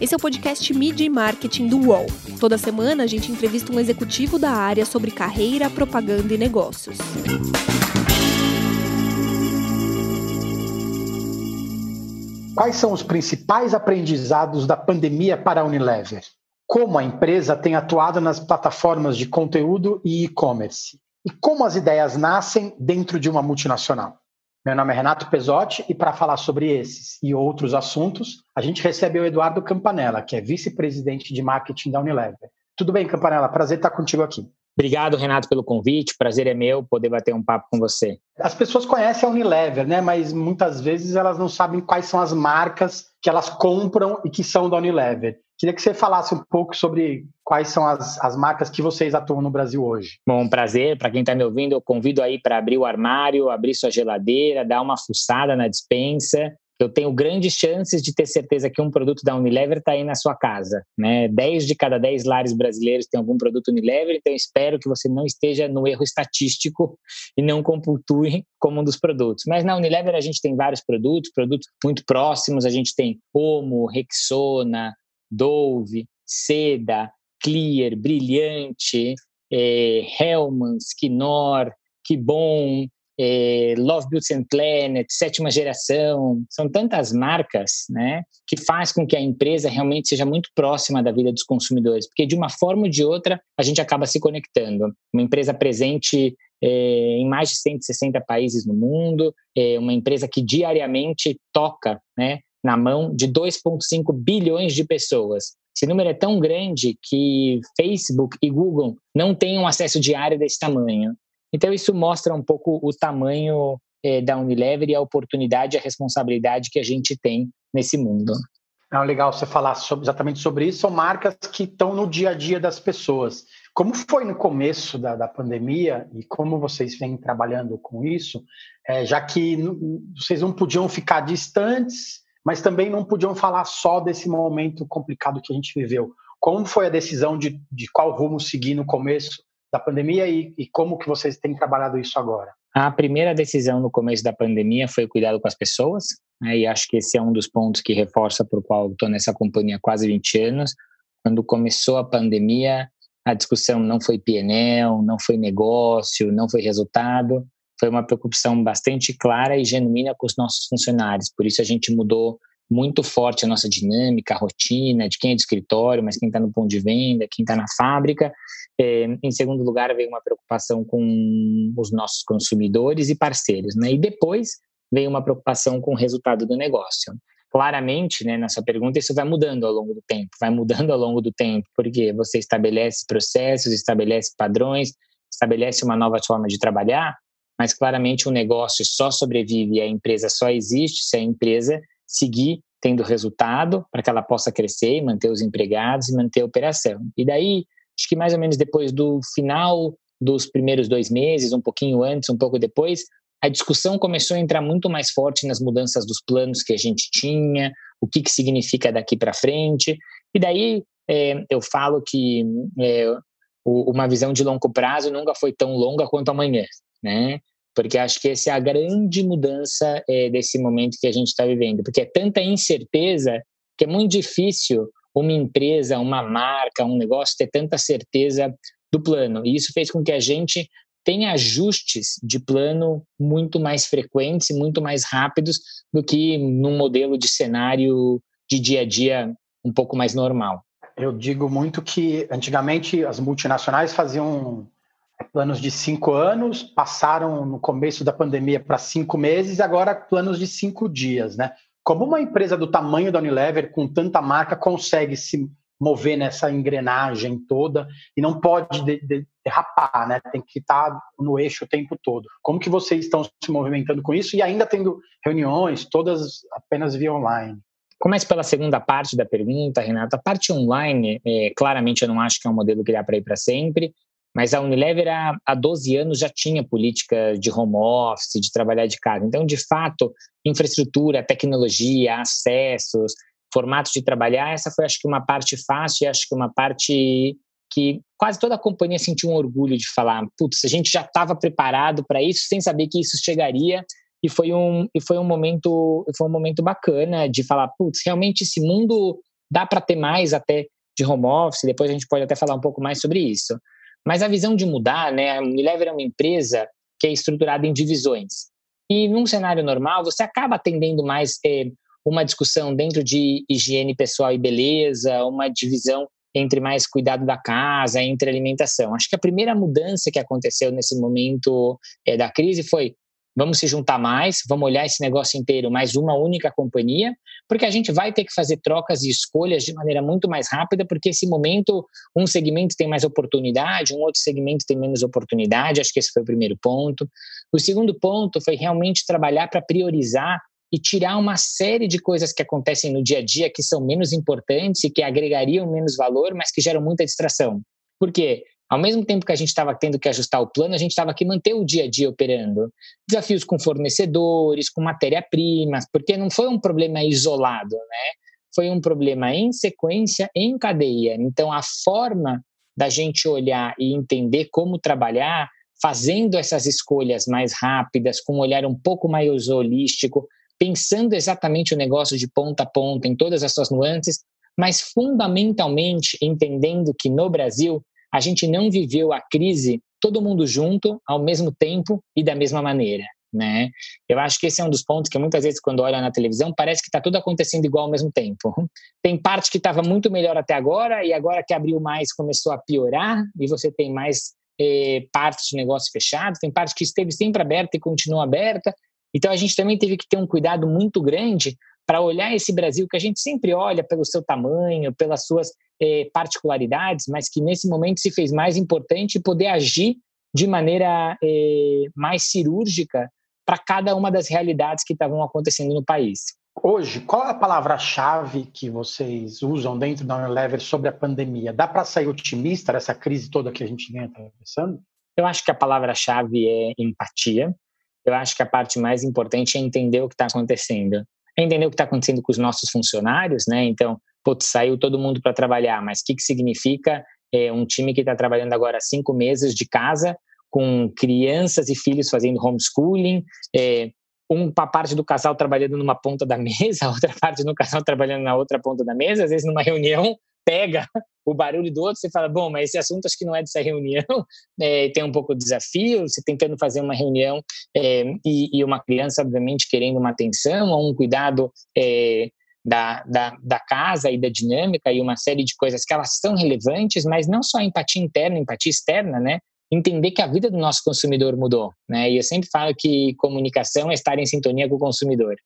Esse é o podcast Media e Marketing do UOL. Toda semana a gente entrevista um executivo da área sobre carreira, propaganda e negócios. Quais são os principais aprendizados da pandemia para a Unilever? Como a empresa tem atuado nas plataformas de conteúdo e e-commerce? E como as ideias nascem dentro de uma multinacional? Meu nome é Renato Pesotti e para falar sobre esses e outros assuntos, a gente recebe o Eduardo Campanella, que é vice-presidente de marketing da Unilever. Tudo bem, Campanella? Prazer estar contigo aqui. Obrigado, Renato, pelo convite. Prazer é meu poder bater um papo com você. As pessoas conhecem a Unilever, né? Mas muitas vezes elas não sabem quais são as marcas que elas compram e que são da Unilever. Queria que você falasse um pouco sobre quais são as, as marcas que vocês atuam no Brasil hoje. Bom, prazer. Para quem está me ouvindo, eu convido aí para abrir o armário, abrir sua geladeira, dar uma fuçada na dispensa. Eu tenho grandes chances de ter certeza que um produto da Unilever está aí na sua casa. Né? 10 de cada 10 lares brasileiros têm algum produto Unilever, então espero que você não esteja no erro estatístico e não computue como um dos produtos. Mas na Unilever a gente tem vários produtos, produtos muito próximos. A gente tem Omo, Rexona, Dove, Seda, Clear, Brilhante, é, Hellmann's, Knorr, Que Bom, é, Love Beauty and Planet, Sétima Geração, são tantas marcas, né, que faz com que a empresa realmente seja muito próxima da vida dos consumidores, porque de uma forma ou de outra a gente acaba se conectando. Uma empresa presente é, em mais de 160 países no mundo, é uma empresa que diariamente toca, né, na mão de 2,5 bilhões de pessoas. Esse número é tão grande que Facebook e Google não têm um acesso diário desse tamanho. Então, isso mostra um pouco o tamanho é, da Unilever e a oportunidade e a responsabilidade que a gente tem nesse mundo. É legal você falar sobre, exatamente sobre isso. São marcas que estão no dia a dia das pessoas. Como foi no começo da, da pandemia e como vocês vêm trabalhando com isso, é, já que vocês não podiam ficar distantes mas também não podiam falar só desse momento complicado que a gente viveu. Como foi a decisão de, de qual rumo seguir no começo da pandemia e, e como que vocês têm trabalhado isso agora? A primeira decisão no começo da pandemia foi cuidado com as pessoas, né, e acho que esse é um dos pontos que reforça por qual estou nessa companhia há quase 20 anos. Quando começou a pandemia, a discussão não foi PNL, não foi negócio, não foi resultado, foi uma preocupação bastante clara e genuína com os nossos funcionários. Por isso a gente mudou muito forte a nossa dinâmica, a rotina de quem é de escritório, mas quem está no ponto de venda, quem está na fábrica. É, em segundo lugar, veio uma preocupação com os nossos consumidores e parceiros. Né? E depois veio uma preocupação com o resultado do negócio. Claramente, né, nessa pergunta, isso vai mudando ao longo do tempo, vai mudando ao longo do tempo, porque você estabelece processos, estabelece padrões, estabelece uma nova forma de trabalhar, mas claramente o negócio só sobrevive e a empresa só existe se a empresa seguir tendo resultado para que ela possa crescer e manter os empregados e manter a operação. E daí, acho que mais ou menos depois do final dos primeiros dois meses, um pouquinho antes, um pouco depois, a discussão começou a entrar muito mais forte nas mudanças dos planos que a gente tinha, o que, que significa daqui para frente. E daí é, eu falo que é, uma visão de longo prazo nunca foi tão longa quanto amanhã, né? Porque acho que essa é a grande mudança é, desse momento que a gente está vivendo, porque é tanta incerteza que é muito difícil uma empresa, uma marca, um negócio ter tanta certeza do plano. E isso fez com que a gente tenha ajustes de plano muito mais frequentes e muito mais rápidos do que num modelo de cenário de dia a dia um pouco mais normal. Eu digo muito que antigamente as multinacionais faziam planos de cinco anos, passaram no começo da pandemia para cinco meses agora planos de cinco dias, né? Como uma empresa do tamanho da Unilever, com tanta marca, consegue se mover nessa engrenagem toda e não pode de, de, derrapar, né? Tem que estar no eixo o tempo todo. Como que vocês estão se movimentando com isso e ainda tendo reuniões, todas apenas via online? Comece pela segunda parte da pergunta, Renata. A parte online, é, claramente eu não acho que é um modelo que dá para ir para sempre. Mas a Unilever, há, há 12 anos, já tinha política de home office, de trabalhar de casa. Então, de fato, infraestrutura, tecnologia, acessos, formatos de trabalhar, essa foi, acho que, uma parte fácil e acho que uma parte que quase toda a companhia sentiu um orgulho de falar: putz, a gente já estava preparado para isso, sem saber que isso chegaria, e foi um e foi um momento foi um momento bacana de falar, putz, realmente esse mundo dá para ter mais até de home office, depois a gente pode até falar um pouco mais sobre isso. Mas a visão de mudar, né? A Unilever é uma empresa que é estruturada em divisões. E num cenário normal, você acaba atendendo mais é, uma discussão dentro de higiene pessoal e beleza, uma divisão entre mais cuidado da casa, entre alimentação. Acho que a primeira mudança que aconteceu nesse momento é, da crise foi vamos se juntar mais, vamos olhar esse negócio inteiro mais uma única companhia, porque a gente vai ter que fazer trocas e escolhas de maneira muito mais rápida, porque esse momento um segmento tem mais oportunidade, um outro segmento tem menos oportunidade, acho que esse foi o primeiro ponto. O segundo ponto foi realmente trabalhar para priorizar e tirar uma série de coisas que acontecem no dia a dia que são menos importantes e que agregariam menos valor, mas que geram muita distração. Por quê? Ao mesmo tempo que a gente estava tendo que ajustar o plano, a gente estava que manter o dia a dia operando. Desafios com fornecedores, com matéria-primas, porque não foi um problema isolado, né? Foi um problema em sequência, em cadeia. Então, a forma da gente olhar e entender como trabalhar, fazendo essas escolhas mais rápidas, com um olhar um pouco mais holístico, pensando exatamente o negócio de ponta a ponta, em todas as suas nuances, mas fundamentalmente entendendo que no Brasil a gente não viveu a crise todo mundo junto, ao mesmo tempo e da mesma maneira. Né? Eu acho que esse é um dos pontos que muitas vezes quando olha na televisão parece que está tudo acontecendo igual ao mesmo tempo. Tem parte que estava muito melhor até agora e agora que abriu mais começou a piorar e você tem mais eh, partes de negócio fechado, tem parte que esteve sempre aberta e continua aberta então a gente também teve que ter um cuidado muito grande para olhar esse Brasil que a gente sempre olha pelo seu tamanho, pelas suas eh, particularidades, mas que nesse momento se fez mais importante poder agir de maneira eh, mais cirúrgica para cada uma das realidades que estavam acontecendo no país. Hoje, qual é a palavra-chave que vocês usam dentro da Unilever sobre a pandemia? Dá para sair otimista dessa crise toda que a gente vem atravessando? Eu acho que a palavra-chave é empatia eu acho que a parte mais importante é entender o que está acontecendo. Entender o que está acontecendo com os nossos funcionários, né? Então, putz, saiu todo mundo para trabalhar, mas o que, que significa é, um time que está trabalhando agora cinco meses de casa, com crianças e filhos fazendo homeschooling, é, uma parte do casal trabalhando numa ponta da mesa, outra parte do casal trabalhando na outra ponta da mesa, às vezes numa reunião pega o barulho do outro, você fala, bom, mas esse assunto acho que não é dessa reunião, é, tem um pouco de desafio, você tentando fazer uma reunião é, e, e, uma criança, obviamente, querendo uma atenção, ou um cuidado é, da, da, da, casa e da dinâmica e uma série de coisas que elas são relevantes, mas não só empatia interna, empatia externa, né? Entender que a vida do nosso consumidor mudou, né? E eu sempre falo que comunicação é estar em sintonia com o consumidor.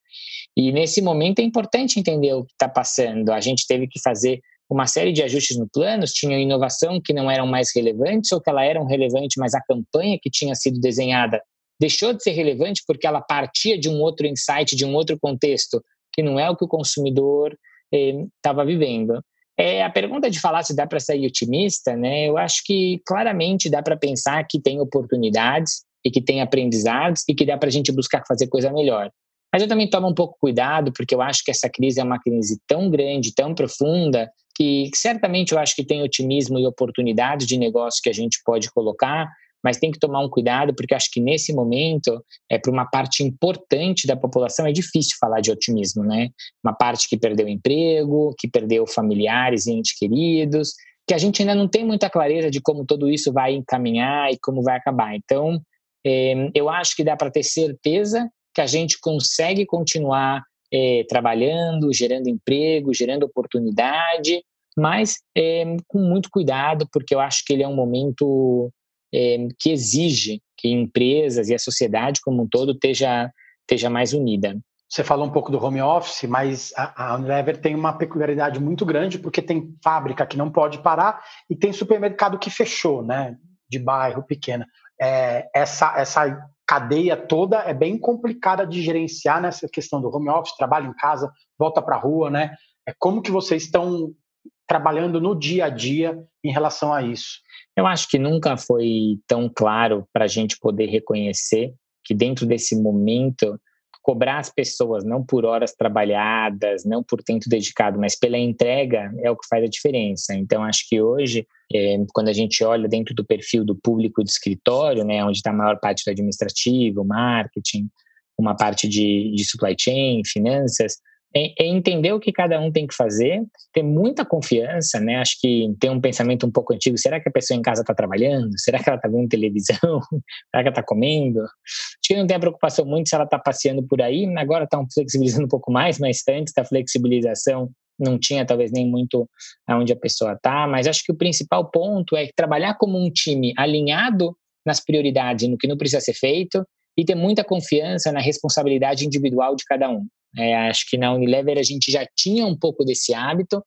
E nesse momento é importante entender o que está passando. A gente teve que fazer uma série de ajustes no plano, tinham inovação que não eram mais relevantes ou que ela eram relevante, mas a campanha que tinha sido desenhada deixou de ser relevante porque ela partia de um outro insight, de um outro contexto, que não é o que o consumidor estava eh, vivendo. É, a pergunta de falar se dá para sair otimista, né? Eu acho que claramente dá para pensar que tem oportunidades e que tem aprendizados e que dá para a gente buscar fazer coisa melhor. Mas eu também tomo um pouco cuidado, porque eu acho que essa crise é uma crise tão grande, tão profunda, que certamente eu acho que tem otimismo e oportunidade de negócio que a gente pode colocar, mas tem que tomar um cuidado, porque acho que nesse momento, é para uma parte importante da população, é difícil falar de otimismo, né? Uma parte que perdeu emprego, que perdeu familiares e entes queridos, que a gente ainda não tem muita clareza de como tudo isso vai encaminhar e como vai acabar. Então, é, eu acho que dá para ter certeza que a gente consegue continuar é, trabalhando, gerando emprego, gerando oportunidade, mas é, com muito cuidado, porque eu acho que ele é um momento é, que exige que empresas e a sociedade como um todo esteja, esteja mais unida. Você falou um pouco do home office, mas a Unilever tem uma peculiaridade muito grande, porque tem fábrica que não pode parar e tem supermercado que fechou, né? De bairro pequena. É, essa, essa cadeia toda é bem complicada de gerenciar nessa questão do home office, trabalho em casa, volta para a rua, né? É como que vocês estão trabalhando no dia a dia em relação a isso? Eu acho que nunca foi tão claro para a gente poder reconhecer que dentro desse momento cobrar as pessoas não por horas trabalhadas, não por tempo dedicado, mas pela entrega é o que faz a diferença. Então acho que hoje é, quando a gente olha dentro do perfil do público de escritório, né, onde está a maior parte do administrativo, marketing, uma parte de, de supply chain, finanças, é, é, entender o que cada um tem que fazer, ter muita confiança, né? Acho que tem um pensamento um pouco antigo. Será que a pessoa em casa está trabalhando? Será que ela está vendo televisão? Será que ela está comendo? Acho que não tem a preocupação muito se ela está passeando por aí. Agora está flexibilizando um pouco mais, mas antes da flexibilização não tinha talvez nem muito aonde a pessoa está. Mas acho que o principal ponto é trabalhar como um time alinhado nas prioridades, no que não precisa ser feito e ter muita confiança na responsabilidade individual de cada um. É, acho que na Unilever a gente já tinha um pouco desse hábito,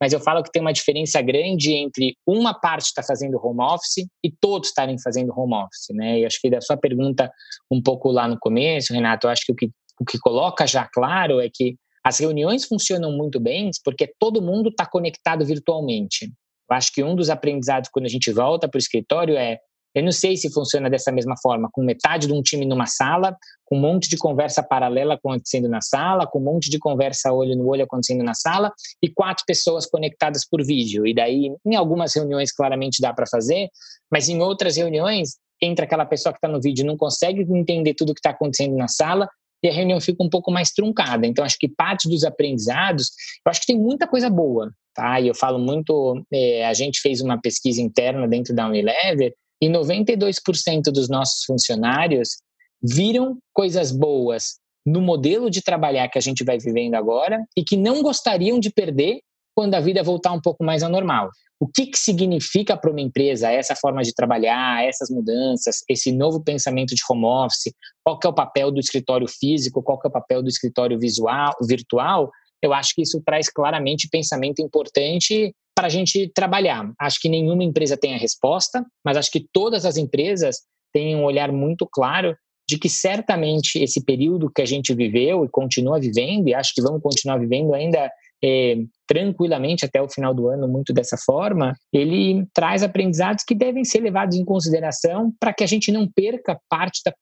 mas eu falo que tem uma diferença grande entre uma parte estar tá fazendo home office e todos estarem fazendo home office, né? E acho que da sua pergunta um pouco lá no começo, Renato, eu acho que o que, o que coloca já claro é que as reuniões funcionam muito bem porque todo mundo está conectado virtualmente. Eu acho que um dos aprendizados quando a gente volta para o escritório é eu não sei se funciona dessa mesma forma, com metade de um time numa sala, com um monte de conversa paralela acontecendo na sala, com um monte de conversa olho no olho acontecendo na sala e quatro pessoas conectadas por vídeo. E daí, em algumas reuniões, claramente dá para fazer, mas em outras reuniões, entra aquela pessoa que está no vídeo não consegue entender tudo que está acontecendo na sala e a reunião fica um pouco mais truncada. Então, acho que parte dos aprendizados, eu acho que tem muita coisa boa, tá? E eu falo muito, é, a gente fez uma pesquisa interna dentro da Unilever e 92% dos nossos funcionários viram coisas boas no modelo de trabalhar que a gente vai vivendo agora e que não gostariam de perder quando a vida voltar um pouco mais ao normal. O que, que significa para uma empresa essa forma de trabalhar, essas mudanças, esse novo pensamento de home office? Qual que é o papel do escritório físico? Qual que é o papel do escritório visual, virtual? Eu acho que isso traz claramente pensamento importante para a gente trabalhar. Acho que nenhuma empresa tem a resposta, mas acho que todas as empresas têm um olhar muito claro de que certamente esse período que a gente viveu e continua vivendo, e acho que vamos continuar vivendo ainda é, tranquilamente até o final do ano, muito dessa forma, ele traz aprendizados que devem ser levados em consideração para que a gente não perca parte da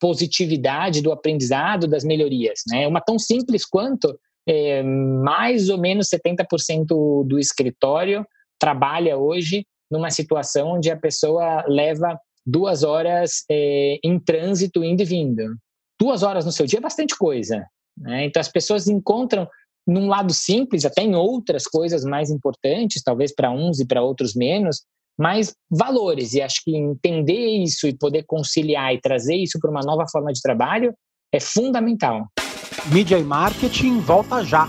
positividade do aprendizado, das melhorias. Né? Uma tão simples quanto é, mais ou menos 70% do escritório trabalha hoje numa situação onde a pessoa leva duas horas é, em trânsito indo e vindo. Duas horas no seu dia é bastante coisa. Né? Então as pessoas encontram num lado simples, até em outras coisas mais importantes, talvez para uns e para outros menos, mas valores. E acho que entender isso e poder conciliar e trazer isso para uma nova forma de trabalho é fundamental. Mídia e marketing volta já.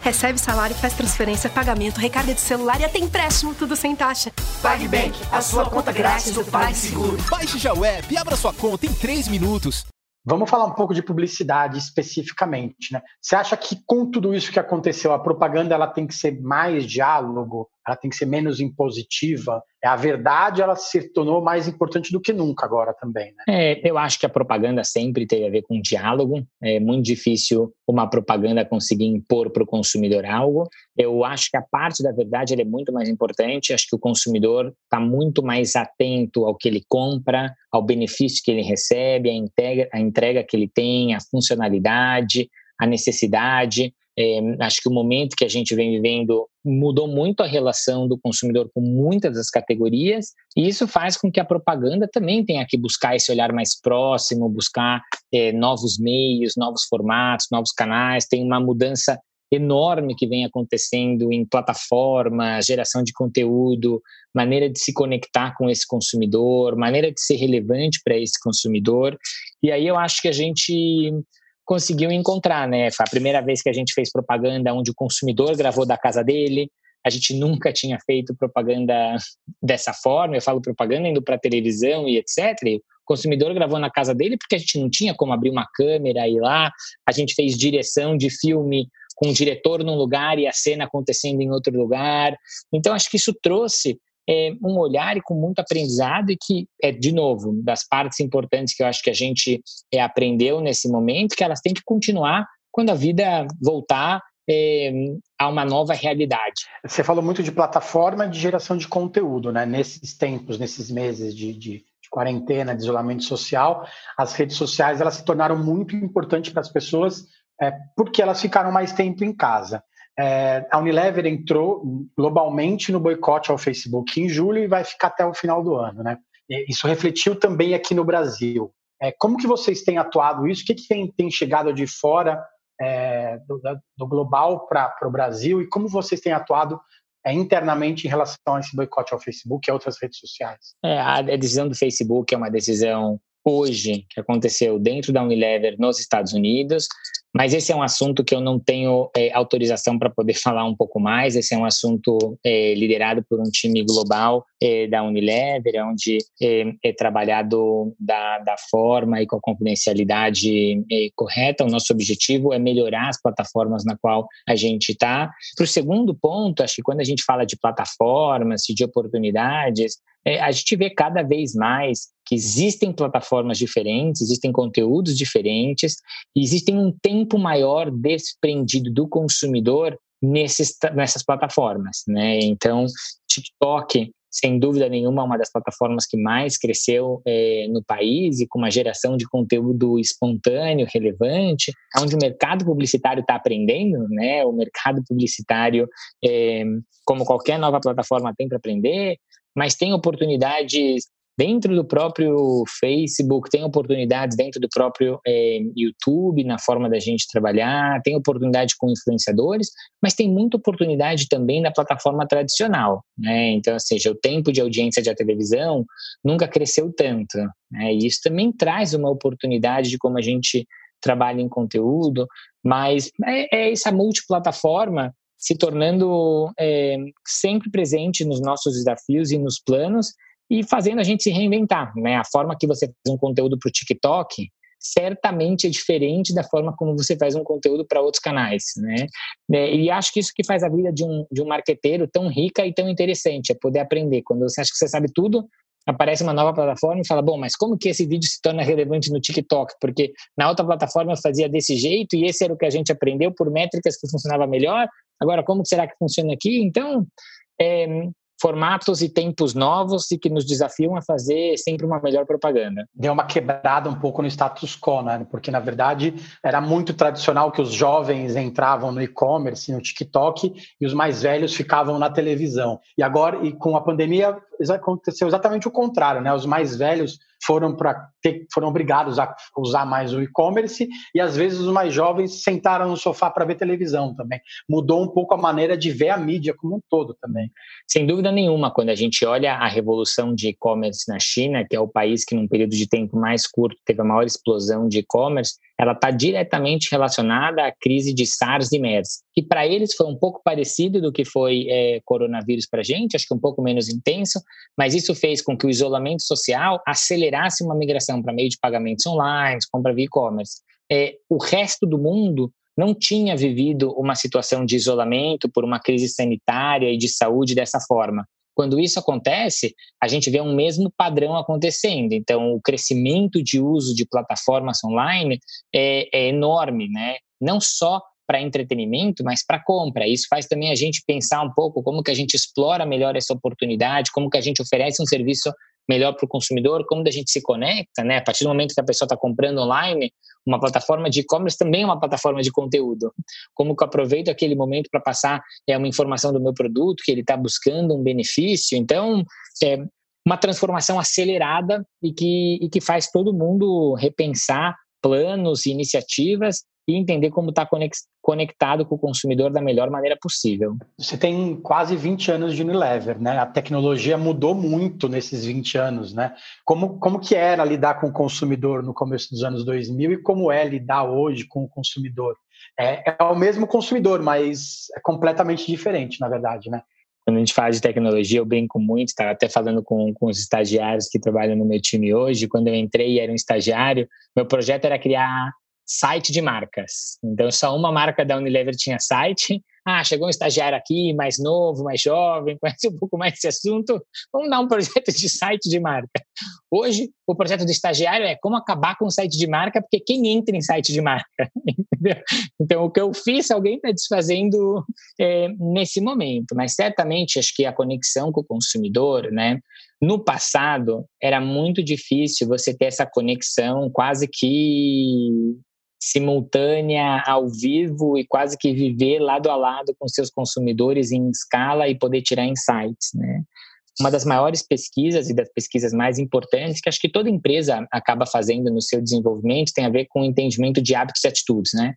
Recebe salário, faz transferência, pagamento, recarga de celular e até empréstimo, tudo sem taxa. PagBank, a sua conta grátis do PagSeguro. Baixe já o app e abra sua conta em 3 minutos. Vamos falar um pouco de publicidade especificamente, né? Você acha que com tudo isso que aconteceu, a propaganda ela tem que ser mais diálogo, ela tem que ser menos impositiva? É a verdade, ela se tornou mais importante do que nunca agora também, né? É, eu acho que a propaganda sempre teve a ver com diálogo. É muito difícil uma propaganda conseguir impor para o consumidor algo. Eu acho que a parte da verdade é muito mais importante. Acho que o consumidor está muito mais atento ao que ele compra, ao benefício que ele recebe, à entrega, à entrega que ele tem, à funcionalidade, à necessidade. É, acho que o momento que a gente vem vivendo mudou muito a relação do consumidor com muitas das categorias, e isso faz com que a propaganda também tenha que buscar esse olhar mais próximo, buscar é, novos meios, novos formatos, novos canais. Tem uma mudança enorme que vem acontecendo em plataforma, geração de conteúdo, maneira de se conectar com esse consumidor, maneira de ser relevante para esse consumidor. E aí eu acho que a gente conseguiu encontrar, né? Foi a primeira vez que a gente fez propaganda onde o consumidor gravou da casa dele. A gente nunca tinha feito propaganda dessa forma. Eu falo propaganda indo para televisão e etc. E o consumidor gravou na casa dele porque a gente não tinha como abrir uma câmera e ir lá. A gente fez direção de filme com o diretor num lugar e a cena acontecendo em outro lugar. Então acho que isso trouxe é, um olhar e com muito aprendizado e que é de novo das partes importantes que eu acho que a gente é, aprendeu nesse momento que elas têm que continuar quando a vida voltar é, a uma nova realidade. Você falou muito de plataforma de geração de conteúdo, né? Nesses tempos, nesses meses de, de, de quarentena, de isolamento social, as redes sociais elas se tornaram muito importantes para as pessoas é, porque elas ficaram mais tempo em casa. É, a Unilever entrou globalmente no boicote ao Facebook em julho e vai ficar até o final do ano, né? Isso refletiu também aqui no Brasil. É, como que vocês têm atuado isso? O que, que tem, tem chegado de fora é, do, do, global para o Brasil e como vocês têm atuado é, internamente em relação a esse boicote ao Facebook e a outras redes sociais? É, a decisão do Facebook é uma decisão hoje que aconteceu dentro da Unilever nos Estados Unidos, mas esse é um assunto que eu não tenho é, autorização para poder falar um pouco mais. Esse é um assunto é, liderado por um time global é, da Unilever, onde é, é, trabalhado da, da forma e com a confidencialidade é, correta. O nosso objetivo é melhorar as plataformas na qual a gente está. Para o segundo ponto, acho que quando a gente fala de plataformas e de oportunidades, é, a gente vê cada vez mais que existem plataformas diferentes, existem conteúdos diferentes, existem um tempo maior desprendido do consumidor nesses, nessas plataformas, né? Então, TikTok, sem dúvida nenhuma, é uma das plataformas que mais cresceu é, no país e com uma geração de conteúdo espontâneo, relevante, onde o mercado publicitário está aprendendo, né? O mercado publicitário, é, como qualquer nova plataforma, tem para aprender mas tem oportunidades dentro do próprio Facebook, tem oportunidades dentro do próprio é, YouTube, na forma da gente trabalhar, tem oportunidade com influenciadores, mas tem muita oportunidade também na plataforma tradicional. Né? Então, ou seja, o tempo de audiência de televisão nunca cresceu tanto. Né? E isso também traz uma oportunidade de como a gente trabalha em conteúdo, mas é, é essa multiplataforma se tornando é, sempre presente nos nossos desafios e nos planos e fazendo a gente se reinventar. Né? A forma que você faz um conteúdo para o TikTok certamente é diferente da forma como você faz um conteúdo para outros canais, né? É, e acho que isso que faz a vida de um, de um marqueteiro tão rica e tão interessante, é poder aprender. Quando você acha que você sabe tudo, aparece uma nova plataforma e fala, bom, mas como que esse vídeo se torna relevante no TikTok? Porque na outra plataforma eu fazia desse jeito e esse era o que a gente aprendeu por métricas que funcionava melhor. Agora, como será que funciona aqui? Então, é, formatos e tempos novos e que nos desafiam a fazer sempre uma melhor propaganda. Deu uma quebrada um pouco no status quo, né? Porque na verdade era muito tradicional que os jovens entravam no e-commerce, no TikTok e os mais velhos ficavam na televisão. E agora, e com a pandemia, aconteceu exatamente o contrário, né? Os mais velhos foram para foram obrigados a usar mais o e-commerce e às vezes os mais jovens sentaram no sofá para ver televisão também. Mudou um pouco a maneira de ver a mídia como um todo também. Sem dúvida nenhuma, quando a gente olha a revolução de e-commerce na China, que é o país que num período de tempo mais curto teve a maior explosão de e-commerce, ela está diretamente relacionada à crise de SARS e MERS, que para eles foi um pouco parecido do que foi é, coronavírus para a gente, acho que um pouco menos intenso, mas isso fez com que o isolamento social acelerasse uma migração para meio de pagamentos online, compra via e-commerce. É, o resto do mundo não tinha vivido uma situação de isolamento por uma crise sanitária e de saúde dessa forma. Quando isso acontece, a gente vê um mesmo padrão acontecendo. Então, o crescimento de uso de plataformas online é, é enorme, né? Não só para entretenimento, mas para compra. Isso faz também a gente pensar um pouco como que a gente explora melhor essa oportunidade, como que a gente oferece um serviço melhor para o consumidor, como a gente se conecta, né? A partir do momento que a pessoa está comprando online, uma plataforma de e-commerce também é uma plataforma de conteúdo. Como que eu aproveito aquele momento para passar é, uma informação do meu produto, que ele está buscando um benefício. Então, é uma transformação acelerada e que, e que faz todo mundo repensar planos e iniciativas e entender como está conectado com o consumidor da melhor maneira possível. Você tem quase 20 anos de Unilever, né? A tecnologia mudou muito nesses 20 anos, né? Como, como que era lidar com o consumidor no começo dos anos 2000 e como é lidar hoje com o consumidor? É, é o mesmo consumidor, mas é completamente diferente, na verdade, né? Quando a gente fala de tecnologia, eu brinco muito, estava até falando com, com os estagiários que trabalham no meu time hoje. Quando eu entrei e era um estagiário, meu projeto era criar site de marcas. Então, só uma marca da Unilever tinha site, ah, chegou um estagiário aqui, mais novo, mais jovem, conhece um pouco mais desse assunto, vamos dar um projeto de site de marca. Hoje, o projeto do estagiário é como acabar com o site de marca, porque quem entra em site de marca? Entendeu? Então, o que eu fiz, alguém está desfazendo é, nesse momento, mas certamente acho que a conexão com o consumidor, né? No passado, era muito difícil você ter essa conexão quase que simultânea ao vivo e quase que viver lado a lado com seus consumidores em escala e poder tirar insights, né? Uma das maiores pesquisas e das pesquisas mais importantes que acho que toda empresa acaba fazendo no seu desenvolvimento tem a ver com o entendimento de hábitos e atitudes, né?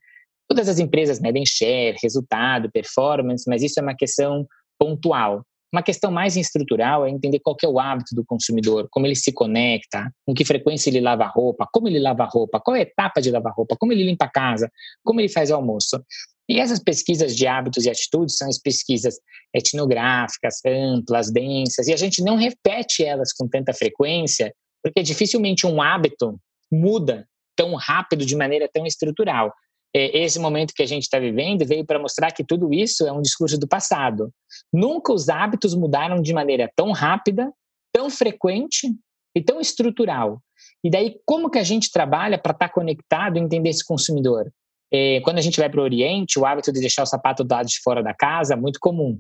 Todas as empresas medem share, resultado, performance, mas isso é uma questão pontual. Uma questão mais estrutural é entender qual é o hábito do consumidor, como ele se conecta, com que frequência ele lava a roupa, como ele lava roupa, qual é a etapa de lavar roupa, como ele limpa a casa, como ele faz almoço. E essas pesquisas de hábitos e atitudes são as pesquisas etnográficas, amplas, densas, e a gente não repete elas com tanta frequência, porque dificilmente um hábito muda tão rápido de maneira tão estrutural. É, esse momento que a gente está vivendo veio para mostrar que tudo isso é um discurso do passado. Nunca os hábitos mudaram de maneira tão rápida, tão frequente e tão estrutural. E daí, como que a gente trabalha para estar tá conectado e entender esse consumidor? É, quando a gente vai para o Oriente, o hábito de deixar o sapato do lado de fora da casa é muito comum.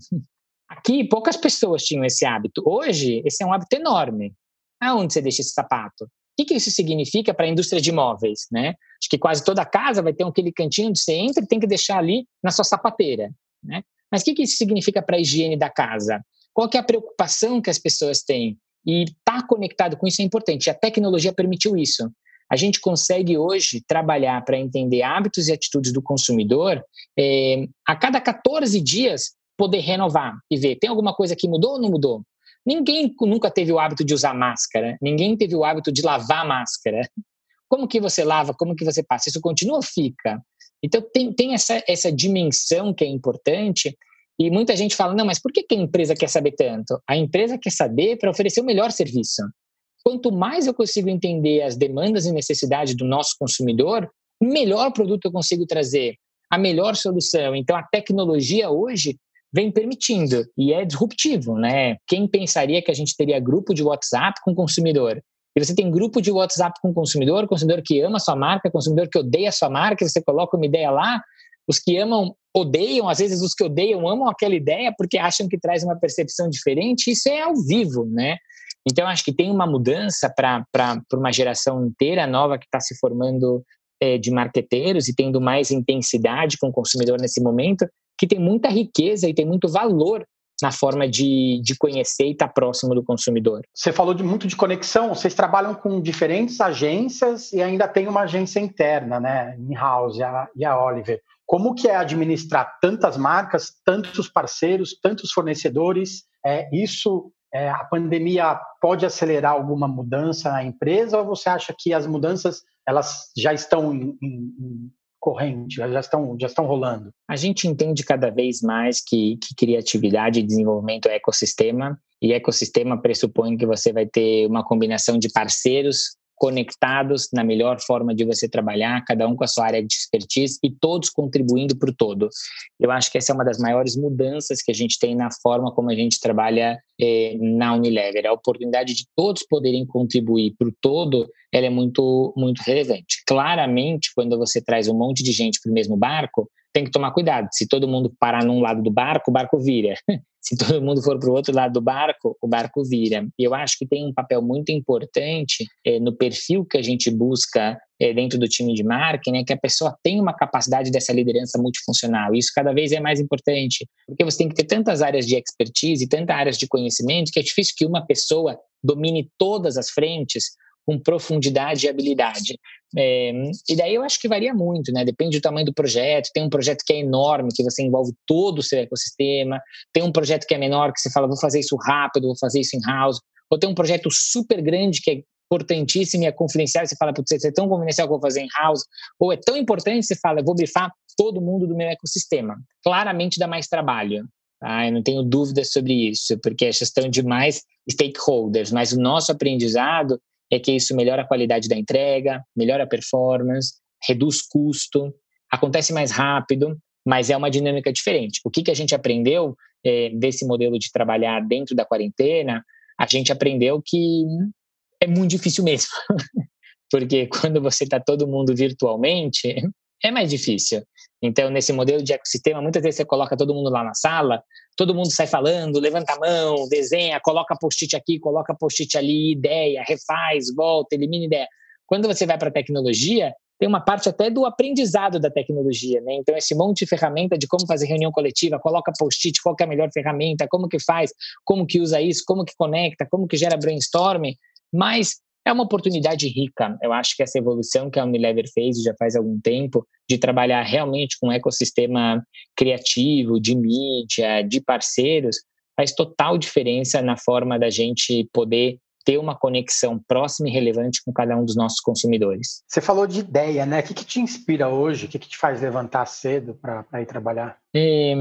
Aqui, poucas pessoas tinham esse hábito. Hoje, esse é um hábito enorme. Aonde você deixa esse sapato? Que, que isso significa para a indústria de imóveis? Né? Acho que quase toda casa vai ter aquele cantinho onde você entra e tem que deixar ali na sua sapateira. Né? Mas o que, que isso significa para a higiene da casa? Qual que é a preocupação que as pessoas têm? E estar tá conectado com isso é importante. A tecnologia permitiu isso. A gente consegue hoje trabalhar para entender hábitos e atitudes do consumidor é, a cada 14 dias poder renovar e ver tem alguma coisa que mudou ou não mudou? Ninguém nunca teve o hábito de usar máscara, ninguém teve o hábito de lavar máscara. Como que você lava, como que você passa? Isso continua ou fica? Então tem, tem essa, essa dimensão que é importante e muita gente fala, não, mas por que, que a empresa quer saber tanto? A empresa quer saber para oferecer o melhor serviço. Quanto mais eu consigo entender as demandas e necessidades do nosso consumidor, melhor produto eu consigo trazer, a melhor solução. Então, a tecnologia hoje vem permitindo e é disruptivo, né? Quem pensaria que a gente teria grupo de WhatsApp com consumidor? E você tem grupo de WhatsApp com consumidor, consumidor que ama a sua marca, consumidor que odeia a sua marca, você coloca uma ideia lá, os que amam odeiam, às vezes os que odeiam amam aquela ideia porque acham que traz uma percepção diferente, isso é ao vivo, né? Então, acho que tem uma mudança para uma geração inteira nova que está se formando é, de marqueteiros e tendo mais intensidade com o consumidor nesse momento, que tem muita riqueza e tem muito valor na forma de, de conhecer e estar tá próximo do consumidor. Você falou de muito de conexão, vocês trabalham com diferentes agências e ainda tem uma agência interna, né, in-house, e a Oliver. Como que é administrar tantas marcas, tantos parceiros, tantos fornecedores? É, isso, é, a pandemia pode acelerar alguma mudança na empresa ou você acha que as mudanças elas já estão em, em, corrente, já estão, já estão rolando? A gente entende cada vez mais que, que criatividade e desenvolvimento é ecossistema, e ecossistema pressupõe que você vai ter uma combinação de parceiros conectados na melhor forma de você trabalhar, cada um com a sua área de expertise e todos contribuindo para o todo. Eu acho que essa é uma das maiores mudanças que a gente tem na forma como a gente trabalha eh, na Unilever. A oportunidade de todos poderem contribuir para o todo, ela é muito, muito relevante. Claramente, quando você traz um monte de gente para o mesmo barco, tem que tomar cuidado. Se todo mundo parar num lado do barco, o barco vira. Se todo mundo for para o outro lado do barco, o barco vira. E eu acho que tem um papel muito importante é, no perfil que a gente busca é, dentro do time de marketing, né, que a pessoa tenha uma capacidade dessa liderança multifuncional. Isso cada vez é mais importante, porque você tem que ter tantas áreas de expertise, tantas áreas de conhecimento, que é difícil que uma pessoa domine todas as frentes com profundidade e habilidade. É, e daí eu acho que varia muito, né? Depende do tamanho do projeto. Tem um projeto que é enorme, que você envolve todo o seu ecossistema. Tem um projeto que é menor, que você fala, vou fazer isso rápido, vou fazer isso in-house. Ou tem um projeto super grande que é importantíssimo e é confidencial, você fala, putz, é tão confidencial que eu vou fazer in-house. Ou é tão importante, você fala, eu vou brifar todo mundo do meu ecossistema. Claramente dá mais trabalho. Tá? Eu não tenho dúvidas sobre isso, porque é gestão de mais stakeholders, mas o nosso aprendizado é que isso melhora a qualidade da entrega, melhora a performance, reduz custo, acontece mais rápido, mas é uma dinâmica diferente. O que, que a gente aprendeu é, desse modelo de trabalhar dentro da quarentena? A gente aprendeu que é muito difícil mesmo. Porque quando você está todo mundo virtualmente, é mais difícil. Então, nesse modelo de ecossistema, muitas vezes você coloca todo mundo lá na sala, todo mundo sai falando, levanta a mão, desenha, coloca post-it aqui, coloca post-it ali, ideia, refaz, volta, elimina ideia. Quando você vai para a tecnologia, tem uma parte até do aprendizado da tecnologia, né? Então, esse monte de ferramenta de como fazer reunião coletiva, coloca post-it, qual é a melhor ferramenta, como que faz, como que usa isso, como que conecta, como que gera brainstorming, mas é uma oportunidade rica. Eu acho que essa evolução que a Unilever fez já faz algum tempo, de trabalhar realmente com um ecossistema criativo, de mídia, de parceiros, faz total diferença na forma da gente poder ter uma conexão próxima e relevante com cada um dos nossos consumidores. Você falou de ideia, né? O que, que te inspira hoje? O que, que te faz levantar cedo para ir trabalhar? É,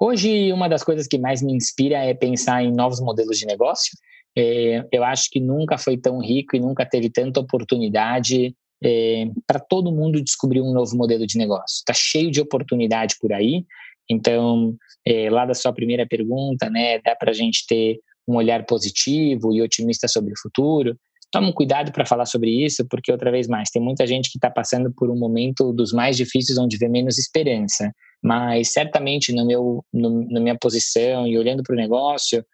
hoje, uma das coisas que mais me inspira é pensar em novos modelos de negócio. É, eu acho que nunca foi tão rico e nunca teve tanta oportunidade é, para todo mundo descobrir um novo modelo de negócio. Está cheio de oportunidade por aí. Então, é, lá da sua primeira pergunta, né, dá para a gente ter um olhar positivo e otimista sobre o futuro. Toma cuidado para falar sobre isso, porque, outra vez mais, tem muita gente que está passando por um momento dos mais difíceis, onde vê menos esperança. Mas, certamente, no meu, no, na minha posição e olhando para o negócio,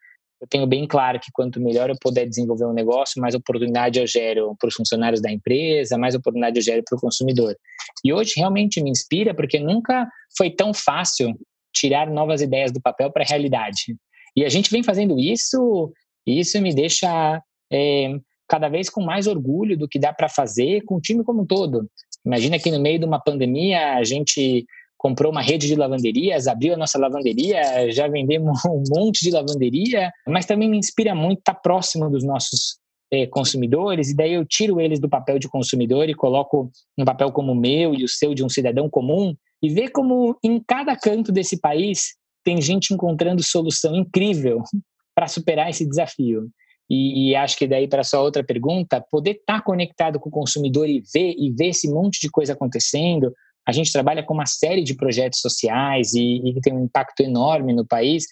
eu tenho bem claro que quanto melhor eu puder desenvolver um negócio, mais oportunidade eu gero para os funcionários da empresa, mais oportunidade eu gero para o consumidor. E hoje realmente me inspira porque nunca foi tão fácil tirar novas ideias do papel para a realidade. E a gente vem fazendo isso, e isso me deixa é, cada vez com mais orgulho do que dá para fazer com o time como um todo. Imagina que no meio de uma pandemia a gente comprou uma rede de lavanderias, abriu a nossa lavanderia, já vendemos um monte de lavanderia, mas também me inspira muito estar próximo dos nossos é, consumidores, e daí eu tiro eles do papel de consumidor e coloco um papel como o meu e o seu de um cidadão comum, e ver como em cada canto desse país tem gente encontrando solução incrível para superar esse desafio. E, e, acho que daí para sua outra pergunta, poder estar tá conectado com o consumidor e ver e ver esse monte de coisa acontecendo, a gente trabalha com uma série de projetos sociais e, que tem um impacto enorme no país.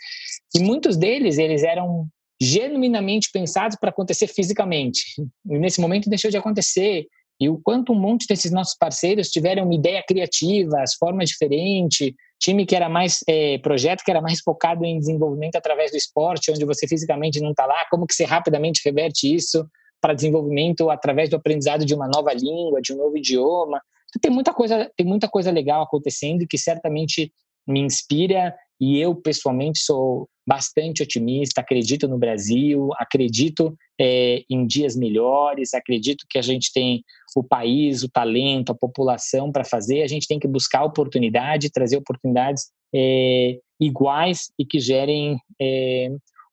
E muitos deles, eles eram genuinamente pensados para acontecer fisicamente. E nesse momento deixou de acontecer. E o quanto um monte desses nossos parceiros tiveram uma ideia criativa, as formas diferentes, time que era mais é, projeto que era mais focado em desenvolvimento através do esporte, onde você fisicamente não está lá, como que você rapidamente reverte isso para desenvolvimento através do aprendizado de uma nova língua, de um novo idioma. Então, tem muita coisa, tem muita coisa legal acontecendo que certamente me inspira e eu pessoalmente sou bastante otimista, acredito no Brasil, acredito é, em dias melhores, acredito que a gente tem o país, o talento, a população para fazer, a gente tem que buscar oportunidade, trazer oportunidades é, iguais e que gerem é,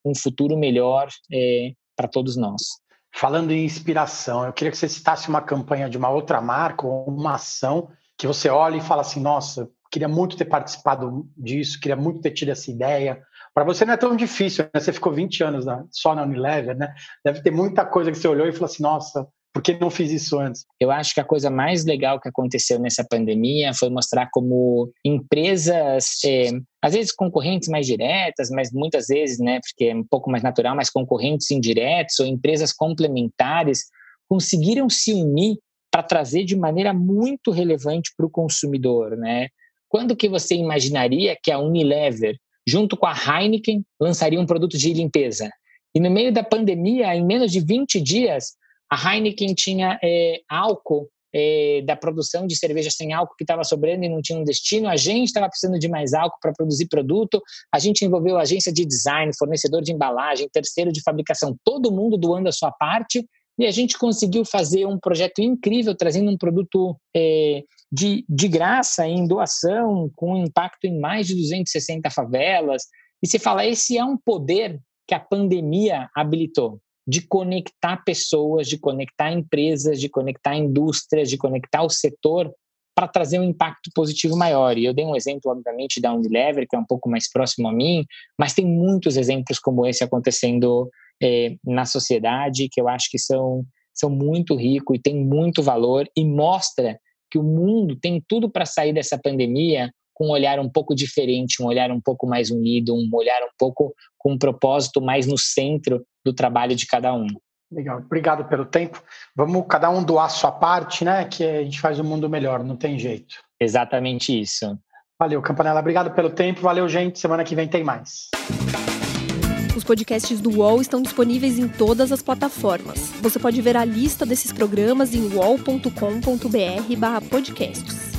um futuro melhor para todos nós. Falando em inspiração, eu queria que você citasse uma campanha de uma outra marca ou uma ação que você olha e fala assim: nossa, queria muito ter participado disso, queria muito ter tido essa ideia. Para você não é tão difícil, né? Você ficou 20 anos só na Unilever, né? Deve ter muita coisa que você olhou e falou assim: nossa, por que não fiz isso antes? Eu acho que a coisa mais legal que aconteceu nessa pandemia foi mostrar como empresas, é, às vezes concorrentes mais diretas, mas muitas vezes, né, porque é um pouco mais natural, mas concorrentes indiretos ou empresas complementares conseguiram se unir para trazer de maneira muito relevante para o consumidor, né? Quando que você imaginaria que a Unilever, junto com a Heineken, lançaria um produto de limpeza? E no meio da pandemia, em menos de 20 dias, a Heineken tinha é, álcool é, da produção de cerveja sem álcool que estava sobrando e não tinha um destino. A gente estava precisando de mais álcool para produzir produto. A gente envolveu agência de design, fornecedor de embalagem, terceiro de fabricação, todo mundo doando a sua parte. E a gente conseguiu fazer um projeto incrível, trazendo um produto é, de, de graça em doação, com impacto em mais de 260 favelas. E se fala, esse é um poder que a pandemia habilitou de conectar pessoas, de conectar empresas, de conectar indústrias, de conectar o setor para trazer um impacto positivo maior. E eu dei um exemplo, obviamente, da Unilever, que é um pouco mais próximo a mim, mas tem muitos exemplos como esse acontecendo é, na sociedade que eu acho que são, são muito ricos e tem muito valor e mostra que o mundo tem tudo para sair dessa pandemia com um olhar um pouco diferente, um olhar um pouco mais unido, um olhar um pouco com um propósito mais no centro do trabalho de cada um. Legal, obrigado pelo tempo. Vamos cada um doar sua parte, né? Que a gente faz o mundo melhor, não tem jeito. Exatamente isso. Valeu, Campanella. Obrigado pelo tempo. Valeu, gente. Semana que vem tem mais. Os podcasts do UOL estão disponíveis em todas as plataformas. Você pode ver a lista desses programas em wall.com.br/podcasts.